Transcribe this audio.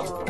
Hello.